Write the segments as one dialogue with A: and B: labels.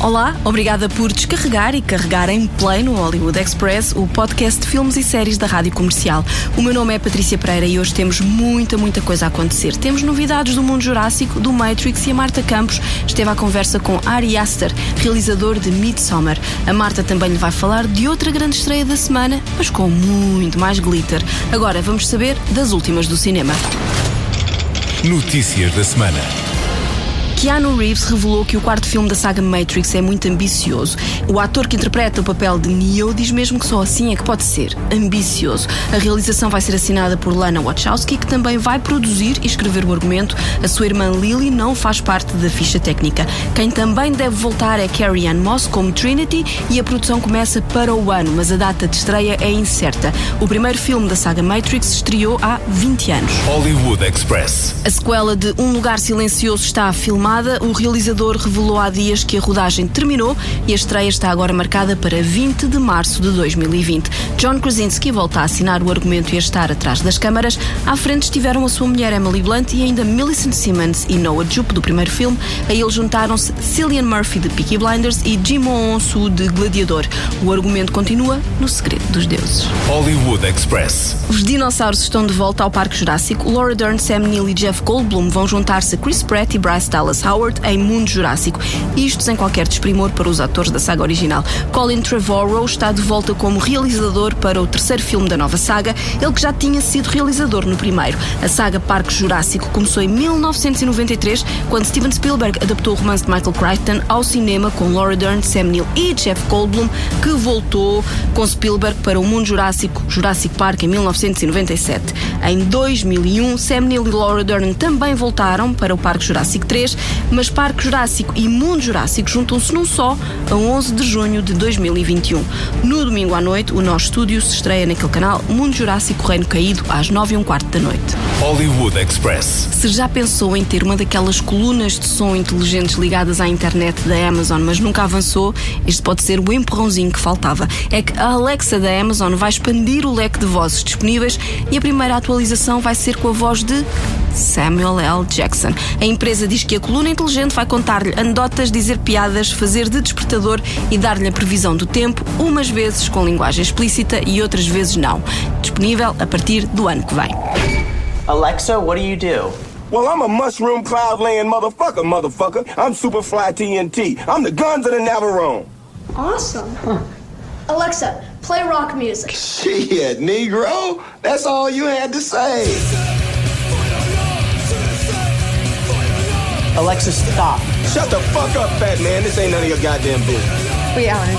A: Olá, obrigada por descarregar e carregar em play no Hollywood Express, o podcast de filmes e séries da Rádio Comercial. O meu nome é Patrícia Pereira e hoje temos muita, muita coisa a acontecer. Temos novidades do mundo jurássico, do Matrix e a Marta Campos esteve à conversa com Ari Aster, realizador de Midsommar. A Marta também lhe vai falar de outra grande estreia da semana, mas com muito mais glitter. Agora vamos saber das últimas do cinema.
B: Notícias da semana.
A: Keanu Reeves revelou que o quarto filme da saga Matrix é muito ambicioso. O ator que interpreta o papel de Neo diz mesmo que só assim é que pode ser ambicioso. A realização vai ser assinada por Lana Wachowski, que também vai produzir e escrever o argumento. A sua irmã Lily não faz parte da ficha técnica. Quem também deve voltar é Carrie Ann Moss como Trinity e a produção começa para o ano, mas a data de estreia é incerta. O primeiro filme da saga Matrix estreou há 20 anos.
B: Hollywood Express.
A: A sequela de Um Lugar Silencioso está a filmar o realizador revelou há dias que a rodagem terminou e a estreia está agora marcada para 20 de março de 2020. John Krasinski volta a assinar o argumento e a estar atrás das câmaras. À frente estiveram a sua mulher Emily Blunt e ainda Millicent Simmons e Noah Jupe do primeiro filme. A eles juntaram-se Cillian Murphy de Peaky Blinders e Jimon Onsu de Gladiador. O argumento continua no segredo dos deuses.
B: Hollywood Express.
A: Os dinossauros estão de volta ao Parque Jurássico. Laura Dern, Sam Neill e Jeff Goldblum vão juntar-se a Chris Pratt e Bryce Dallas Howard em Mundo Jurássico. Isto sem qualquer desprimor para os atores da saga original. Colin Trevorrow está de volta como realizador para o terceiro filme da nova saga, ele que já tinha sido realizador no primeiro. A saga Parque Jurássico começou em 1993, quando Steven Spielberg adaptou o romance de Michael Crichton ao cinema com Laura Dern, Sam Neill e Jeff Goldblum, que voltou com Spielberg para o Mundo Jurássico, Jurassic Park, em 1997. Em 2001, Sam Neill e Laura Dern também voltaram para o Parque Jurássico 3, mas Parque Jurássico e Mundo Jurássico juntam-se num só a 11 de junho de 2021. No domingo à noite, o nosso estúdio se estreia naquele canal Mundo Jurássico Reino Caído às 9 e um quarto da noite.
B: Hollywood Express.
A: Se já pensou em ter uma daquelas colunas de som inteligentes ligadas à internet da Amazon, mas nunca avançou, este pode ser o empurrãozinho que faltava. É que a Alexa da Amazon vai expandir o leque de vozes disponíveis e a primeira atualização vai ser com a voz de Samuel L. Jackson. A empresa diz que a coluna inteligente vai contar-lhe anedotas, dizer piadas, fazer de despertador e dar-lhe a previsão do tempo, umas vezes com linguagem explícita e outras vezes não. Disponível a partir do ano que vem.
C: Alexa, what do you do?
D: Well, I'm a mushroom cloud laying motherfucker, motherfucker. I'm Superfly TNT. I'm the guns of the Navarone.
E: Awesome. Alexa, play rock music.
D: Shit, Negro. That's all you had to say.
C: Alexa, stop.
D: Shut the fuck up, fat man. This ain't none of your goddamn business.
F: Wait, Alan.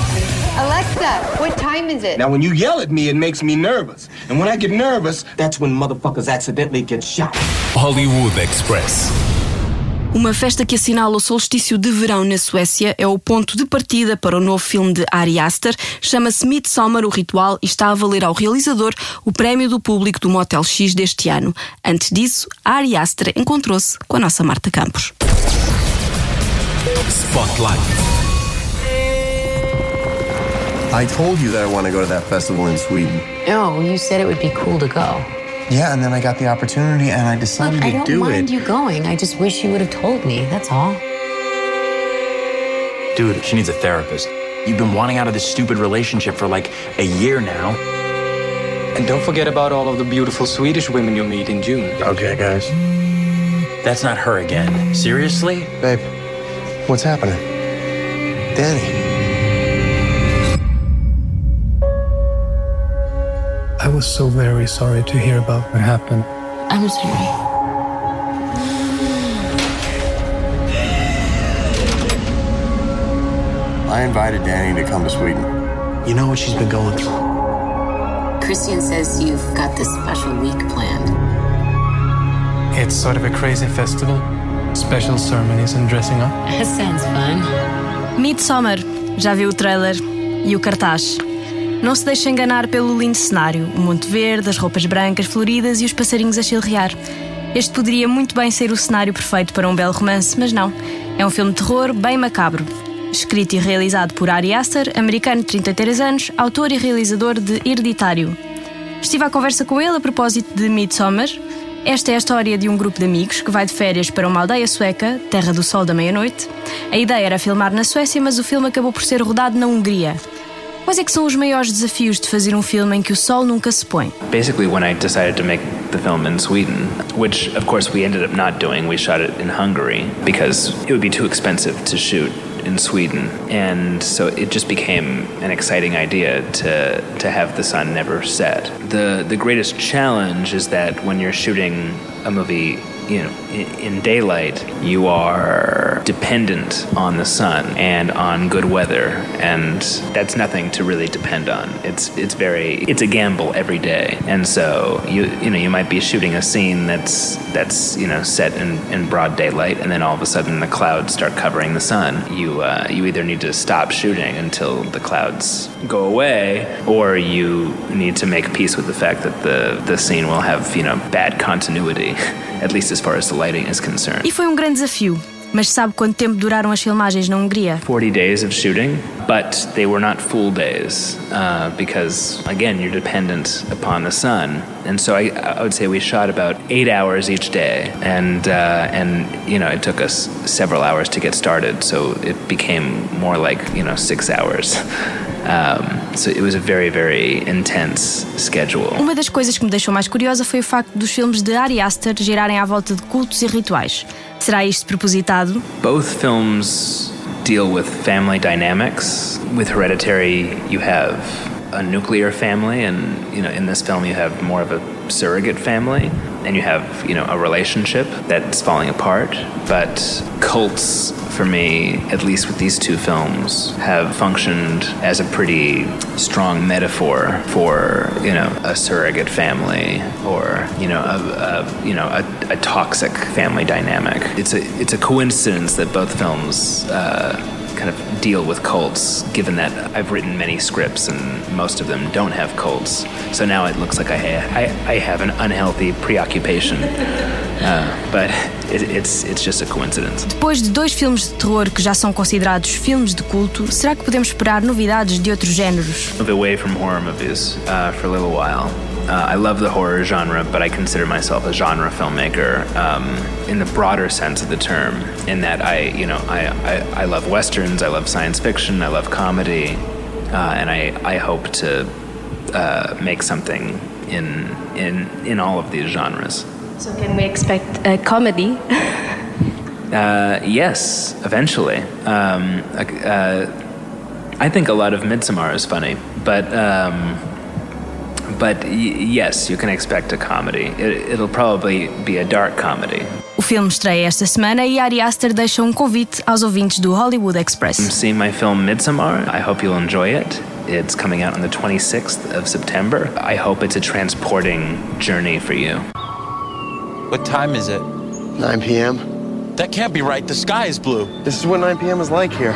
F: Alexa, what time is it?
D: Now, when you yell at me, it makes me nervous. And when I get nervous, that's when motherfuckers accidentally get shot.
B: Hollywood Express.
A: Uma festa que assinala o solstício de verão na Suécia é o ponto de partida para o novo filme de Ari Aster. Chama-se Midsommar, o ritual, e está a valer ao realizador o prémio do público do Motel X deste ano. Antes disso, Ari Aster encontrou-se com a nossa Marta Campos.
B: Spotlight.
G: I told you that I want to go to that festival in Sweden.
H: No, you said it would be cool to go.
G: Yeah, and then I got the opportunity and I decided
H: Look, I
G: to
H: don't
G: do
H: mind
G: it.
H: you going. I just wish you would have told me. That's all.
I: Dude, she needs a therapist. You've been wanting out of this stupid relationship for like a year now.
J: And don't forget about all of the beautiful Swedish women you'll meet in June.
G: Okay, guys.
I: That's not her again. Seriously?
G: Babe, what's happening? Danny.
K: I was so very sorry to hear about what happened.
H: I'm sorry.
G: I invited Danny to come to Sweden. You know what she's been going through.
H: Christian says you've got this special week planned.
K: It's sort of a crazy festival. Special ceremonies and dressing up.
H: That sounds fun.
A: Midsummer. Já viu o trailer e o cartaz? Não se deixe enganar pelo lindo cenário, o Monte Verde, as roupas brancas floridas e os passarinhos a chilrear. Este poderia muito bem ser o cenário perfeito para um belo romance, mas não. É um filme de terror bem macabro. Escrito e realizado por Ari Aster, americano de 33 anos, autor e realizador de Hereditário. Estive à conversa com ele a propósito de Midsommar. Esta é a história de um grupo de amigos que vai de férias para uma aldeia sueca, Terra do Sol da Meia-Noite. A ideia era filmar na Suécia, mas o filme acabou por ser rodado na Hungria. Quais é que são os maiores desafios de fazer um filme em que o sol nunca se põe?
I: Basically, when I decided to make the film in Sweden, which of course we ended up not doing, we shot it in Hungary because it would be too expensive to shoot in Sweden, and so it just became an exciting idea to to have the sun never set. the The greatest challenge is that when you're shooting a movie you know, in, daylight, you are dependent on the sun and on good weather, and that's nothing to really depend on. It's it's very it's a gamble every day, and so you you know you might be shooting a scene that's that's you know set in, in broad daylight, and then all of a sudden the clouds start covering the sun. You uh, you either need to stop shooting until the clouds go away, or you need to make peace with the fact that the the scene will have you know bad continuity. at least as far as the lighting is concerned.
A: E foi um grande desafio. Mas sabe quanto tempo duraram as filmagens na Hungria?
I: 40 days of shooting, but they were not full days uh, because, again, you're dependent upon the sun. And so I, I would say we shot about eight hours each day, and uh, and you know it took us several hours to get started, so it became more like you know six hours. Um, so it was a very, very intense schedule.
A: Uma das coisas que me deixou mais curiosa foi o facto dos filmes de Ari Aster girarem à volta de cultos e rituais. Será isto propositado?
I: Both films deal with family dynamics. With Hereditary, you have a nuclear family, and you know, in this film, you have more of a surrogate family, and you have you know a relationship that's falling apart. But cults for me, at least with these two films, have functioned as a pretty strong metaphor for you know a surrogate family or you know a, a you know a, a, toxic family dynamic. It's a it's a coincidence that both films. Uh, kind of deal with cults, given that I've written many scripts and most of them don't have cults. So now it looks like I, I, I have an unhealthy preoccupation. Uh, but it's, it's just a coincidence.
A: Depois de dois filmes de terror que já são considerados filmes de culto, será que podemos esperar novidades de outros géneros?
I: Move away from horror movies uh, for a little while. Uh, I love the horror genre, but I consider myself a genre filmmaker um, in the broader sense of the term. In that I, you know, I, I, I love westerns, I love science fiction, I love comedy, uh, and I, I hope to uh, make something in in in all of these genres.
A: So can we expect a comedy?
I: Uh, yes, eventually. Um, uh, I think a lot of Midsommar is funny, but. Um, but yes, you can expect a comedy. It, will probably be a dark comedy.
A: O filme estreia esta semana e Ari Aster deixa um convite aos ouvintes do Hollywood Express.
I: I'm seeing my film Midsommar. I hope you'll enjoy it. It's coming out on the 26th of September. I hope it's a transporting journey for you.
L: What time is it?
G: 9 p.m.
L: That can't be right. The sky is blue.
G: This is what 9 p.m. is like here.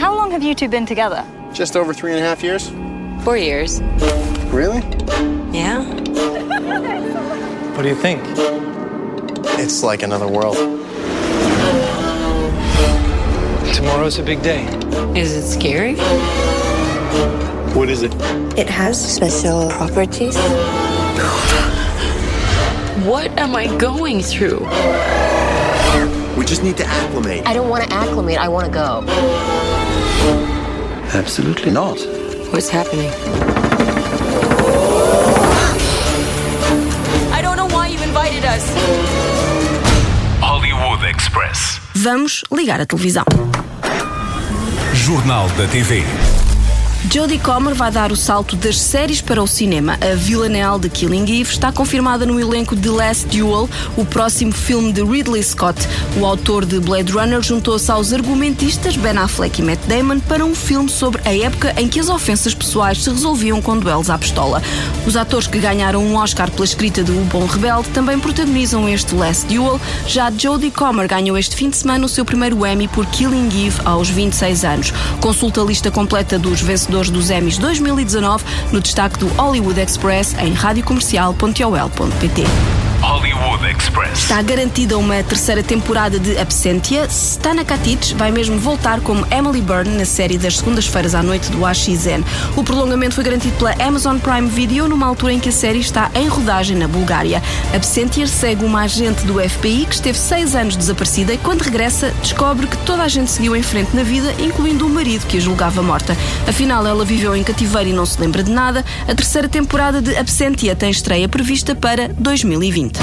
M: How long have you two been together?
G: Just over three and a half years.
H: Four years.
G: Really?
H: Yeah.
K: What do you think?
G: It's like another world.
K: Tomorrow's a big day.
H: Is it scary?
G: What is it?
H: It has special properties. what am I going through?
G: We just need to acclimate.
H: I don't want to acclimate. I want to go.
G: Absolutely not.
H: What's happening? I don't know why you invited us.
B: Hollywood Express.
A: Vamos ligar a televisão.
B: Jornal da TV.
A: Jodie Comer vai dar o salto das séries para o cinema. A villanelle de Killing Eve está confirmada no elenco de Last Duel, o próximo filme de Ridley Scott. O autor de Blade Runner juntou-se aos argumentistas Ben Affleck e Matt Damon para um filme sobre a época em que as ofensas pessoais se resolviam com duelos à pistola. Os atores que ganharam um Oscar pela escrita de O Bom Rebelde também protagonizam este Last Duel. Já Jodie Comer ganhou este fim de semana o seu primeiro Emmy por Killing Eve aos 26 anos. Consulta a lista completa dos vencedores dos Emmys 2019 no destaque do Hollywood Express em radiocomercial.ol.pt.
B: Hollywood Express.
A: Está garantida uma terceira temporada de Absentia. Stana Katic vai mesmo voltar como Emily Byrne na série das segundas-feiras à noite do AXN. O prolongamento foi garantido pela Amazon Prime Video numa altura em que a série está em rodagem na Bulgária. Absentia segue uma agente do FBI que esteve seis anos desaparecida e quando regressa descobre que toda a gente seguiu em frente na vida, incluindo o marido que a julgava morta. Afinal, ela viveu em cativeiro e não se lembra de nada. A terceira temporada de Absentia tem estreia prevista para 2020.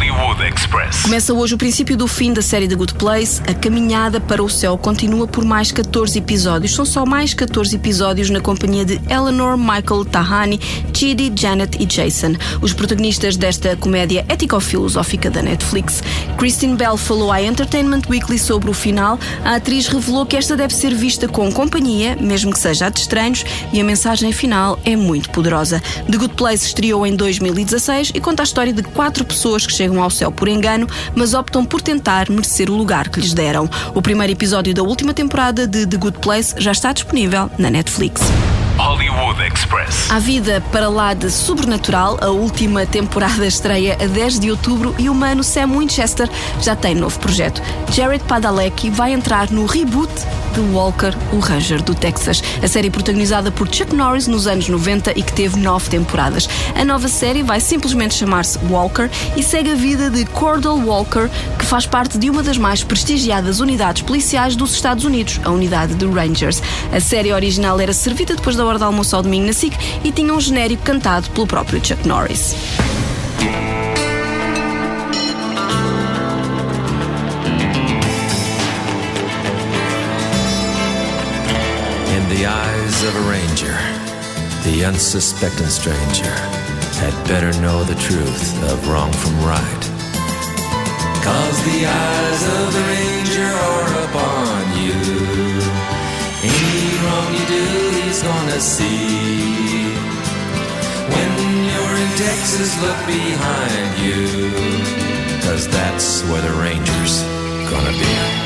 B: Hollywood Express.
A: Começa hoje o princípio do fim da série The Good Place. A caminhada para o céu continua por mais 14 episódios. São só mais 14 episódios na companhia de Eleanor, Michael, Tahani, Chidi, Janet e Jason. Os protagonistas desta comédia ético-filosófica da Netflix. Christine Bell falou à Entertainment Weekly sobre o final. A atriz revelou que esta deve ser vista com companhia, mesmo que seja a de estranhos, e a mensagem final é muito poderosa. The Good Place estreou em 2016 e conta a história de quatro pessoas que chegam ao céu por engano, mas optam por tentar merecer o lugar que lhes deram. O primeiro episódio da última temporada de The Good Place já está disponível na Netflix.
B: Hollywood Express.
A: A vida para lá de Sobrenatural, a última temporada estreia a 10 de outubro e o mano Sam Winchester já tem novo projeto. Jared Padalecki vai entrar no reboot de Walker, o Ranger do Texas. A série protagonizada por Chuck Norris nos anos 90 e que teve nove temporadas. A nova série vai simplesmente chamar-se Walker e segue a vida de Cordell Walker, que faz parte de uma das mais prestigiadas unidades policiais dos Estados Unidos, a unidade de Rangers. A série original era servida depois da hora de almoço ao domingo na SIC e tinha um genérico cantado pelo próprio Chuck Norris.
N: In the eyes of a ranger, the unsuspecting stranger had better know the truth of wrong from right. Cause the eyes of the ranger are upon gonna see. When you're in Texas, look behind you. Cause that's where the ranger's gonna be.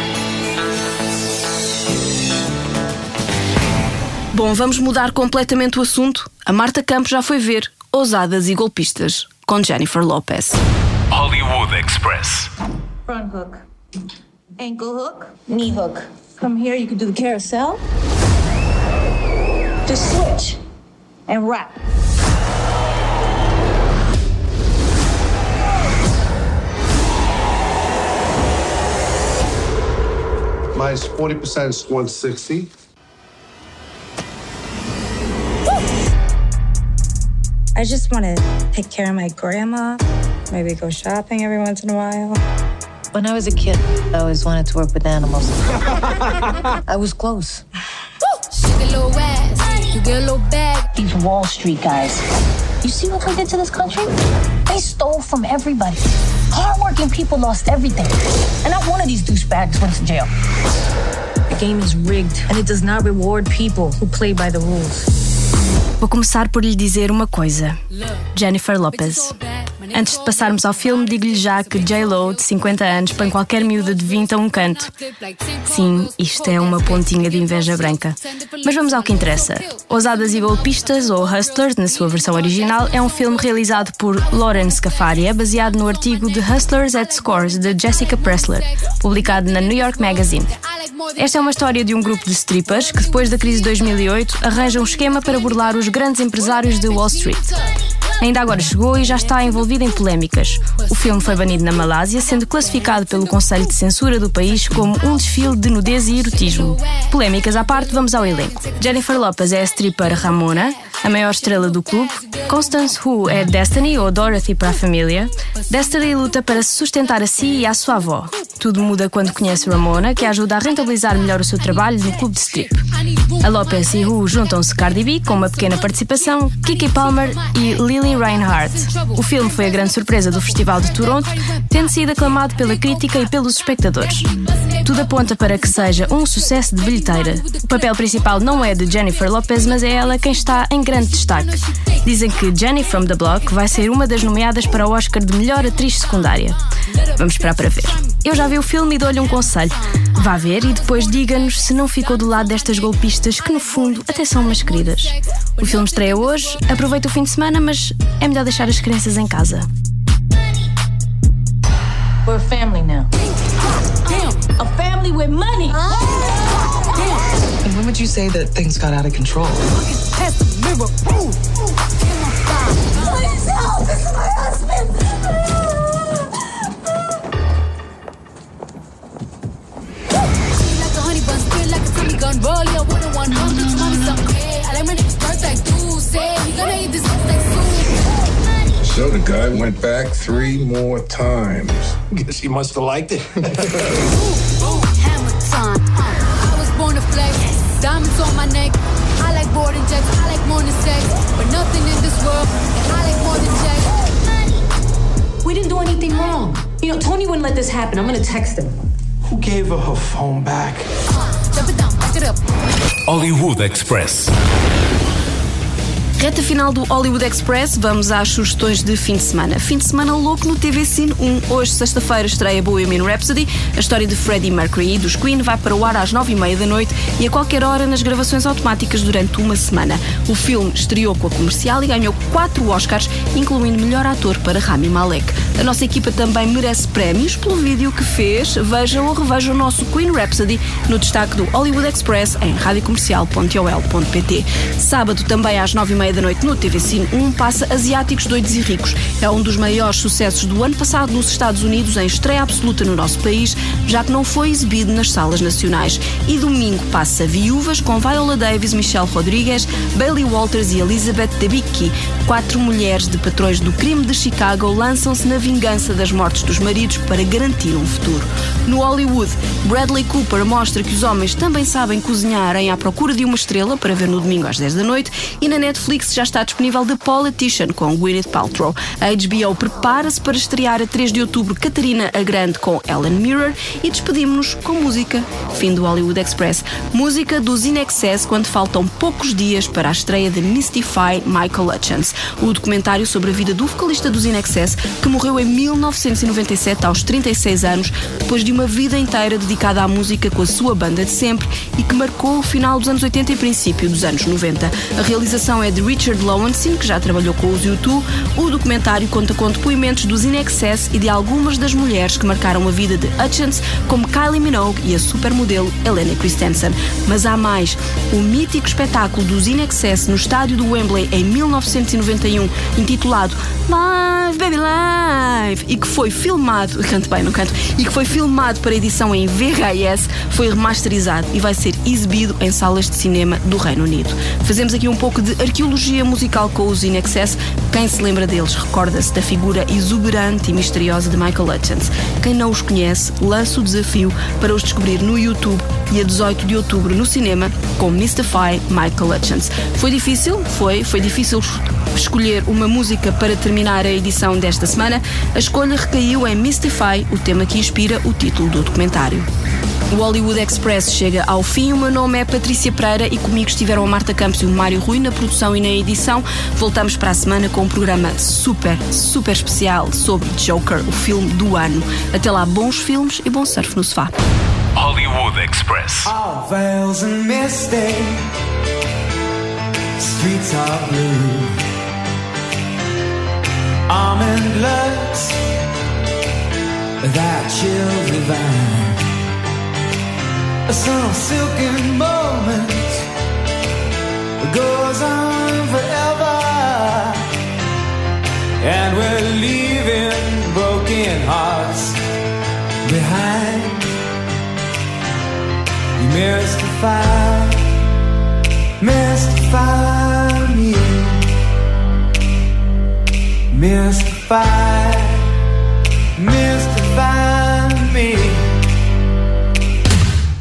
A: Bom, vamos mudar completamente o assunto. A Marta Campos já foi ver Ousadas e Golpistas com Jennifer Lopez.
B: Hollywood Express.
O: Front hook. Ankle hook. Knee hook. From here, you can do the carousel. Just switch and wrap.
P: Minus 40% is 160.
Q: I just want to take care of my grandma, maybe go shopping every once in a while.
R: When I was a kid, I always wanted to work with animals. I was close.
S: Shake a little ass, you get a little bag.
T: These Wall Street guys. You see what they did to this country? They stole from everybody. Hardworking people lost everything. And not one of these douchebags went to jail.
Q: The game is rigged, and it does not reward people who play by the rules.
A: Vou começar por lhe dizer uma coisa. Jennifer Lopez. Antes de passarmos ao filme, digo-lhe já que J-Lo, de 50 anos, põe qualquer miúda de 20 a um canto. Sim, isto é uma pontinha de inveja branca. Mas vamos ao que interessa. Ousadas e Golpistas, ou Hustlers, na sua versão original, é um filme realizado por Lauren Scafaria, baseado no artigo The Hustlers at Scores, de Jessica Pressler, publicado na New York Magazine. Esta é uma história de um grupo de strippers que, depois da crise de 2008, arranja um esquema para burlar os grandes empresários de Wall Street. Ainda agora chegou e já está envolvido em polémicas. O filme foi banido na Malásia, sendo classificado pelo Conselho de Censura do país como um desfile de nudez e erotismo. Polémicas à parte, vamos ao elenco. Jennifer Lopez é a stripper Ramona, a maior estrela do clube. Constance Wu é Destiny, ou Dorothy para a família. Destiny luta para se sustentar a si e à sua avó. Tudo muda quando conhece Ramona, que ajuda a rentabilizar melhor o seu trabalho no clube de strip. A Lopez e Wu juntam-se Cardi B com uma pequena participação, Kiki Palmer e Lily Reinhardt. O filme foi a grande surpresa do Festival de Toronto, tendo sido aclamado pela crítica e pelos espectadores. Tudo aponta para que seja um sucesso de bilheteira. O papel principal não é de Jennifer Lopez, mas é ela quem está em grande destaque. Dizem que Jenny from the Block vai ser uma das nomeadas para o Oscar de melhor atriz secundária. Vamos esperar para ver. Eu já vi o filme e dou-lhe um conselho. Vá ver e depois diga-nos se não ficou do lado destas golpistas que, no fundo, até são umas queridas. O filme estreia hoje, aproveita o fim de semana, mas é melhor deixar as crianças em casa. We're a family now.
T: Damn, a family with money. Damn.
U: And when would you say that things got out of control?
S: Look at
V: Tessa, mirror, guy went back three more times. Guess he must have liked it.
S: Ooh, hammer time. Uh, I was born to flex. Diamonds on my neck. I like boarding jets. I like more than sex. But nothing in this world. And I like more than checks.
O: We didn't do anything wrong. You know, Tony wouldn't let this happen. I'm gonna text him.
V: Who gave her her phone back?
S: Jump it down, back it up.
B: Hollywood Express.
A: Reta final do Hollywood Express, vamos às sugestões de fim de semana. Fim de semana louco no TV Cine 1. Hoje, sexta-feira, estreia Bohemian Rhapsody. A história de Freddie Mercury e dos Queen vai para o ar às nove e meia da noite e a qualquer hora nas gravações automáticas durante uma semana. O filme estreou com a comercial e ganhou quatro Oscars, incluindo melhor ator para Rami Malek. A nossa equipa também merece prémios pelo vídeo que fez. Veja ou reveja o nosso Queen Rhapsody no destaque do Hollywood Express em radiocomercial.ol.pt. Sábado, também às nove e meia da noite no TV Cine 1, passa Asiáticos Doidos e Ricos. É um dos maiores sucessos do ano passado nos Estados Unidos, em estreia absoluta no nosso país, já que não foi exibido nas salas nacionais. E domingo passa Viúvas com Viola Davis, Michelle Rodrigues, Bailey Walters e Elizabeth Debicki. Quatro mulheres de patrões do crime de Chicago lançam-se na vingança das mortes dos maridos para garantir um futuro. No Hollywood, Bradley Cooper mostra que os homens também sabem cozinhar em À Procura de uma Estrela para ver no domingo às 10 da noite e na Netflix já está disponível The Politician com Gwyneth Paltrow. A HBO prepara-se para estrear a 3 de outubro Catarina a Grande com Ellen Mirror e despedimos-nos com música. Fim do Hollywood Express. Música dos In Excess quando faltam poucos dias para a estreia de Mystify Michael Hutchins, o documentário sobre a vida do vocalista dos In Excess que morreu em 1997 aos 36 anos, depois de uma vida inteira dedicada à música com a sua banda de sempre e que marcou o final dos anos 80 e princípio dos anos 90. A realização é de Richard Lowenstein, que já trabalhou com os U2. O documentário conta com depoimentos dos In Excess e de algumas das mulheres que marcaram a vida de Hutchins, como Kylie Minogue e a supermodelo Helena Christensen. Mas há mais. O mítico espetáculo dos In Excess no estádio do Wembley em 1991, intitulado Live Baby Live, e que foi filmado, canto bem, não canto, e que foi filmado para edição em VHS, foi remasterizado e vai ser exibido em salas de cinema do Reino Unido. Fazemos aqui um pouco de arqueologia musical com os In Excess. Quem se lembra deles recorda-se da figura exuberante e misteriosa de Michael Hutchins. Quem não os conhece, lança o desafio para os descobrir no YouTube e a 18 de outubro no cinema com Mystify Michael Hutchins. Foi difícil? Foi. Foi difícil escolher uma música para terminar a edição desta semana. A escolha recaiu em Mystify, o tema que inspira o título do documentário. O Hollywood Express chega ao fim. O meu nome é Patrícia Pereira e comigo estiveram a Marta Campos e o Mário Rui na produção e na edição. Voltamos para a semana com um programa super, super especial sobre Joker, o filme do ano. Até lá, bons filmes e bom surf no sofá.
B: Hollywood Express.
W: All veils and misty Streets are blue Almond looks That chill divine Some silken moment Goes on forever. And we're leaving broken hearts behind. You mystify, mystify me, mystify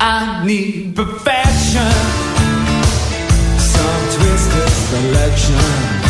W: I need perfection, some twisted selection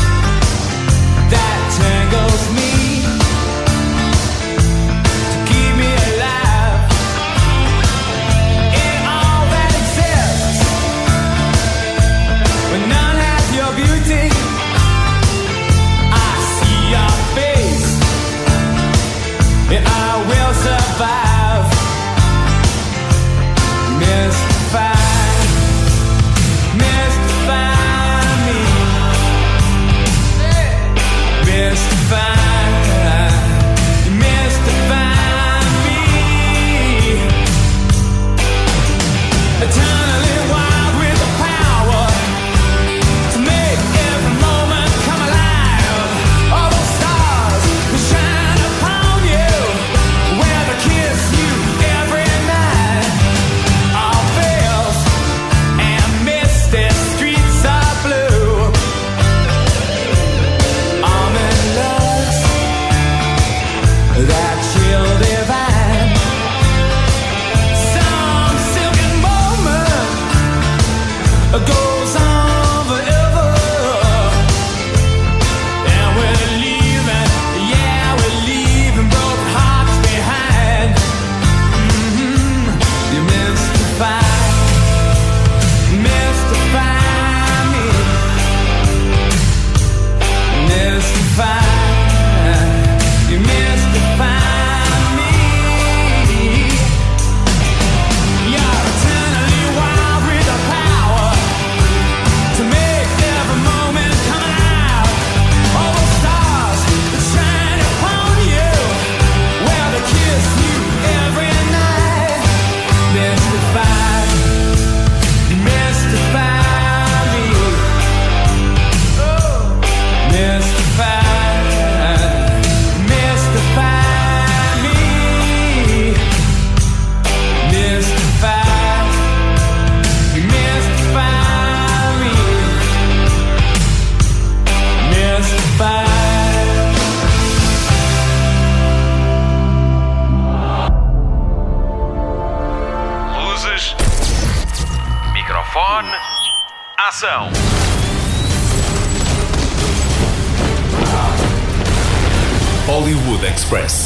B: Express.